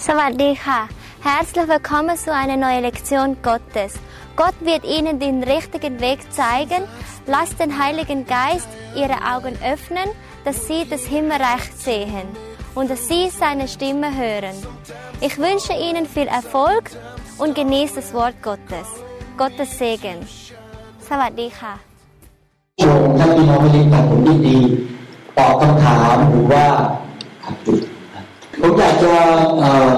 Savadika. Herzlich willkommen zu einer neuen Lektion Gottes. Gott wird Ihnen den richtigen Weg zeigen. Lasst den Heiligen Geist Ihre Augen öffnen, dass Sie das Himmelreich sehen und dass Sie seine Stimme hören. Ich wünsche Ihnen viel Erfolg und genießt das Wort Gottes. Gottes Segen. Savadika. ชมท่านพี่น้องไม่เลี้ยงกับผมยินดีตอบคำถามหรือว่าขัดจุด ผมอยากจะเอ่อ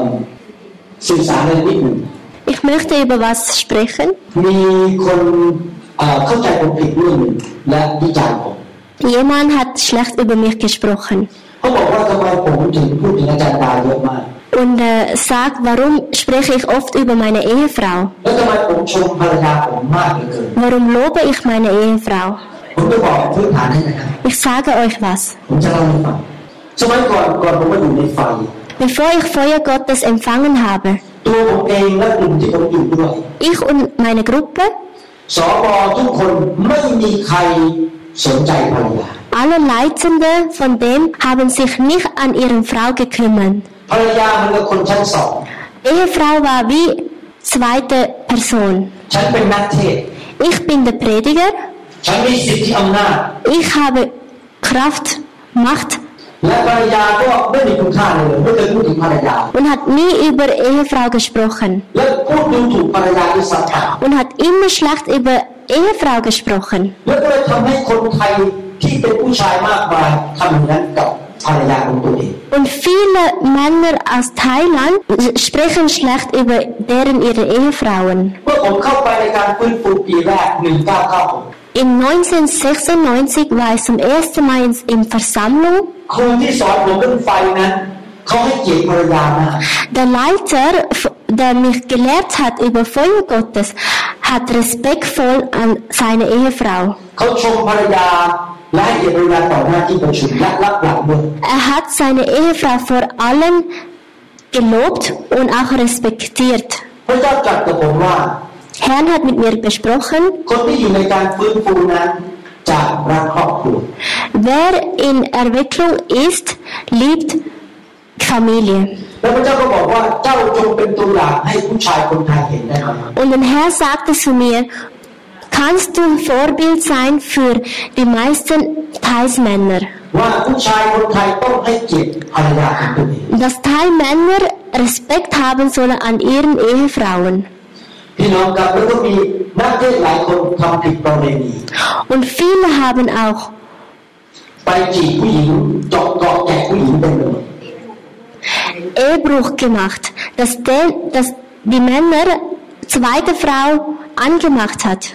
สื่อสารอะไรนิดหนึ่ง Ich möchte über was sprechen. มีคนเอ่อเข้าใจผมผิดเรื่องหนึ่งและวิจารณ์ผม Jemand hat schlecht über mich gesprochen เขาบอกว่าทำไมผมถึงพูดถึงอาจารย์ดาเยอะมาก und äh, sagt, warum spreche ich oft über meine Ehefrau? แล้วทำไมผมชมภรรยาผมมากเหลือเกิน Warum lobe ich meine Ehefrau? ผมจะบอกพื้นฐานให้นะครับ Ich sage euch was. ผมจะเล่าให้ฟังสมัยก่อนก่อนผมมาอยู่ในไฟ Bevor ich Feuer Gottes empfangen habe, ตัวผมเองและกลุ่มที่ผมอยู่ด้วย ich und meine Gruppe, สอบอทุกคนไม่มีใครสนใจภรรยา alle Leitende von dem haben sich nicht an ihre Frau gekümmert. ภรรยามันกับคนชั้นสอง Ehefrau war wie zweite Person. ฉันเป็นนักเทศน์ Ich bin der Prediger, ฉันมีสิทธิอำนาจ ich habe Kraft, Macht und hat nie über Ehefrau gesprochen. Und hat immer schlecht über Ehefrau gesprochen. Und viele Männer aus Thailand sprechen schlecht über deren ihre Ehefrauen. เมื่อผมเข้าไปในการฟื้นฟูปีแรก 1996 In 1996 war ich zum ersten Mal in, in Versammlung. ครูที่สอนผมเรื่องไฟนั้นเขาให้เกียรติภรรยามาก Der Leiter, f- der mich gelehrt hat über Feuer Gottes, hat respektvoll an seine Ehefrau. เขาชมภรรยาและให้เกียรติภรรยาต่อหน้าที่ประชุมและรับหลังด้วย Er hat seine Ehefrau vor allem gelobt und auch respektiert. พระเจ้าตรัสกับผมว่า Herrn hat mit mir gesprochen. Wer in Erwicklung ist, liebt Familie. Und der Herr sagte zu mir, kannst du ein Vorbild sein für die meisten Thais-Männer? Dass Teilmänner Respekt haben sollen an ihren Ehefrauen. Und viele haben auch Ehebruch gemacht, dass, der, dass die Männer zweite Frau angemacht hat.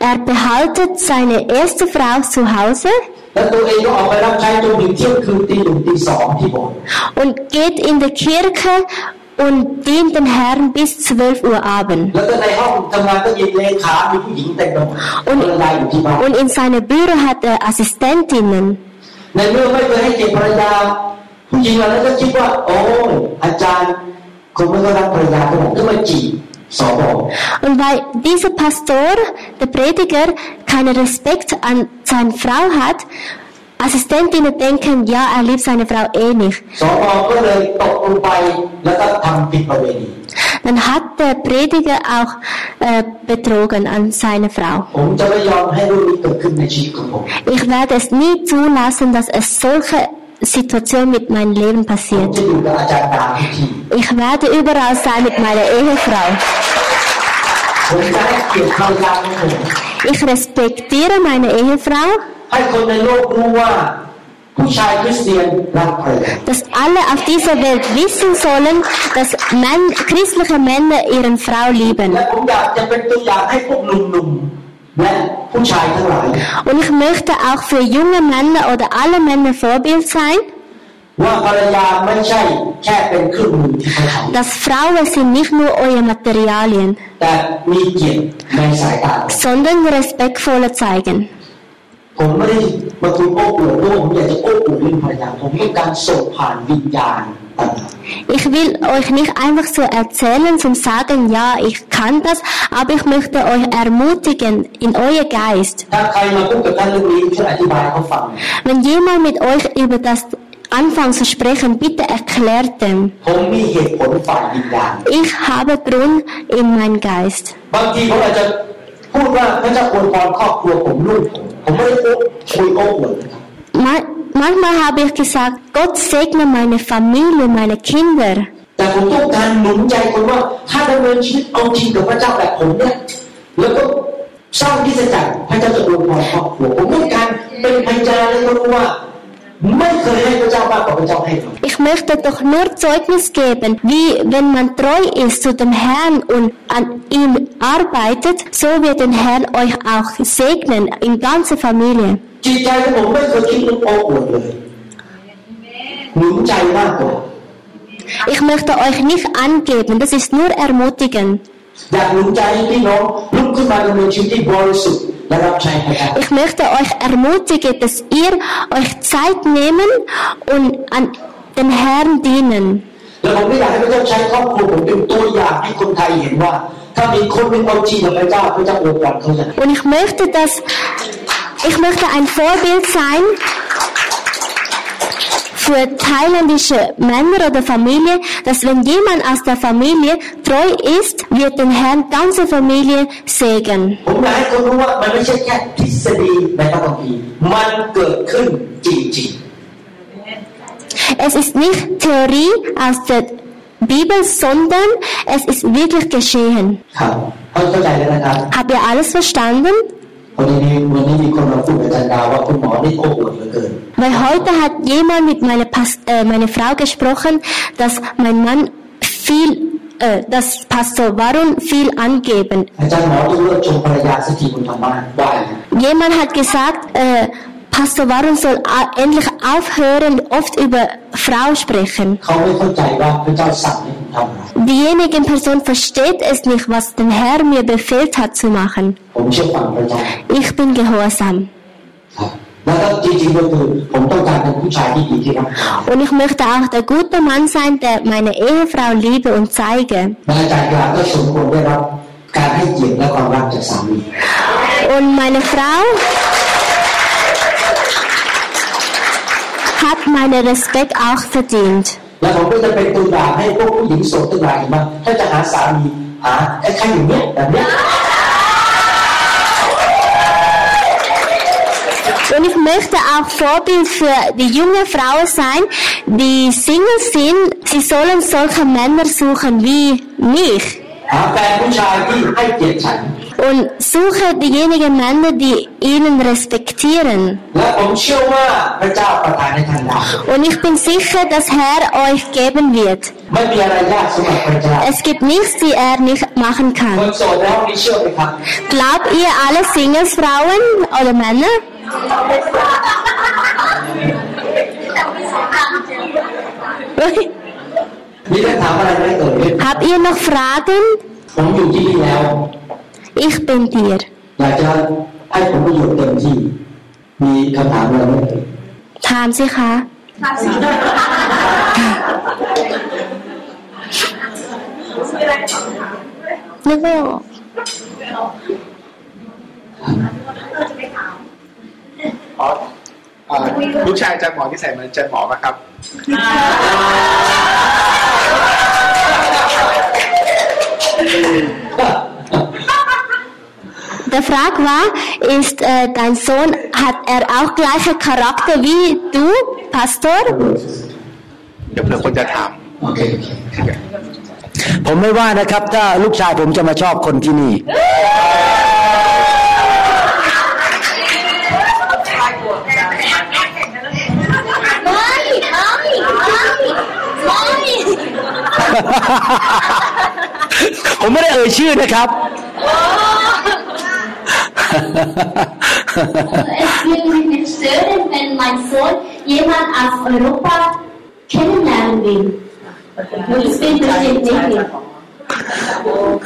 Er behaltet seine erste Frau zu Hause und geht in die Kirche und dient den Herrn bis 12 Uhr Abend. แล้วก็ในห้องทำงานก็มีเลขามีผู้หญิงเต็มไปหมดภรรยาอยู่ที่บ้าน Und in seinem Büro hat er Assistentinnen. ในเมื่อไม่เคยให้เกียรติภรรยา ผู้หญิงเหล่านั้นก็คิดว่า โอ้อาจารย์คงไม่ก็รักภรรยาเท่าไหร่ก็มาจีบสอบอ Und weil dieser Pastor, der Prediger, keinen Respekt an seine Frau hat, Assistentinnen denken, ja, er liebt seine Frau eh nicht. Dann hat der Prediger auch äh, betrogen an seine Frau. Ich werde es nie zulassen, dass es solche Situation mit meinem Leben passiert. Ich werde überall sein mit meiner Ehefrau. Ich respektiere meine Ehefrau, ให้คนในโลกรู้ว่า ผู้ชายคริสเตียนรักภรรยา dass alle auf dieser Welt wissen sollen, dass Mann, christliche Männer ihren Frau และ lieben. ผมอยากจะเป็นตัวอย่างให้พวกหนุ่มๆและผู้ชายทั้งหลาย Und ich möchte auch für junge Männer oder alle Männer Vorbild sein, Dass Frauen sind nicht nur eure Materialien, sondern respektvolle zeigen. Ich will euch nicht einfach so erzählen zum sagen, ja, ich kann das, aber ich möchte euch ermutigen in euer Geist. Wenn jemand mit euch über das anfangen zu sprechen, bitte erklärt dem. Ich habe Grund in meinem Geist. Manchmal habe ich gesagt, Gott segne meine Familie, meine Kinder. Aber Ich möchte doch nur Zeugnis geben, wie wenn man treu ist zu dem Herrn und an ihm arbeitet, so wird der Herr euch auch segnen in ganze Familie. จิตใจของผมไม่เคยคิดเรื่องโอ้อวดเลยหนุนใจมากกว่า Ich möchte euch nicht angeben, das ist nur ermutigen. อยากหนุนใจให้พี่น้องลุกขึ้นมาดำเนินชีวิตที่บริสุทธิ์ ich möchte euch ermutigen, dass ihr euch Zeit nehmen und an den Herrn dienen. Und ich möchte, dass ich möchte ein Vorbild sein, für thailändische Männer oder Familie, dass wenn jemand aus der Familie treu ist, wird den Herrn ganze Familie segnen. Es ist nicht Theorie aus der Bibel, sondern es ist wirklich geschehen. Habt ihr alles verstanden? Weil heute hat jemand mit meiner, Pas äh, meiner Frau gesprochen, dass mein Mann viel äh, das Pastor Warum viel angeben. Jemand hat gesagt, äh, Pastor Warum soll endlich aufhören, oft über Frau sprechen. Diejenige Person versteht es nicht, was der Herr mir befehlt hat zu machen. Ich bin gehorsam. Ja. Und ich möchte auch der gute Mann sein, der meine Ehefrau liebe und zeige. Und meine Frau hat meinen Respekt auch verdient. Und Und ich möchte auch Vorbild für die jungen Frauen sein, die Single sind. Sie sollen solche Männer suchen wie mich. Und suche diejenigen Männer, die ihnen respektieren. Und ich bin sicher, dass Herr euch geben wird. Es gibt nichts, die er nicht machen kann. Glaubt ihr alle Singles, Frauen oder Männer? มีคำถามอะไรไหมเอ่ย Habt ihr noch Fragen? ผมอยู่ที่นี่แล้ว Ich bin dir. อยากจ อะไรไหมเอ่ยถามสิคะนึกไม่ออกอ๋อเอ่อลูกชายอาจารย์หมอที่ใส่เหมือนอาจารย์หมอนะครับ Der Frage war, ist äh, dein Sohn, hat er auch gleiche Charakter wie du, Pastor? เดี๋ยวเผื่อคนจะถาม โอเคโอเคผมไม่ว่านะครับ ถ้าลูกชายผมจะมาชอบคนที่นี่ ผมไม่ได้เอ่ยชื่อนะครับ Es würde mich nicht stören, wenn mein Sohn jemand aus Europa kennenlernen will. Und ich bin bestimmt nicht.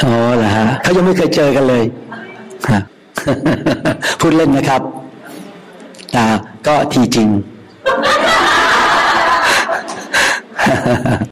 อ๋อเหรอฮะเขายังไม่เคยเจอกันเลยฮะพูดเล่นนะครับแต่ก็ทีจริง The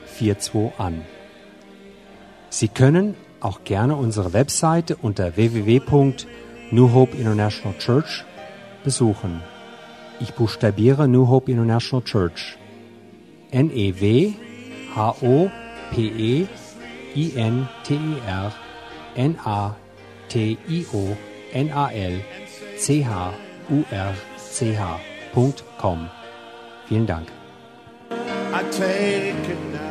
1042 an. Sie können auch gerne unsere Webseite unter www.New International Church besuchen. Ich buchstabiere New Hope International Church. N-E-W-H-O-P-E-I-N-T-E-R N-A-T-I-O-N-A-L-C-H-U-R-C-H.com. Vielen Dank. I take it now.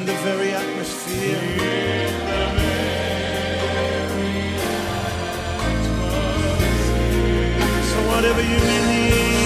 in the very atmosphere. In the very atmosphere. So whatever you need.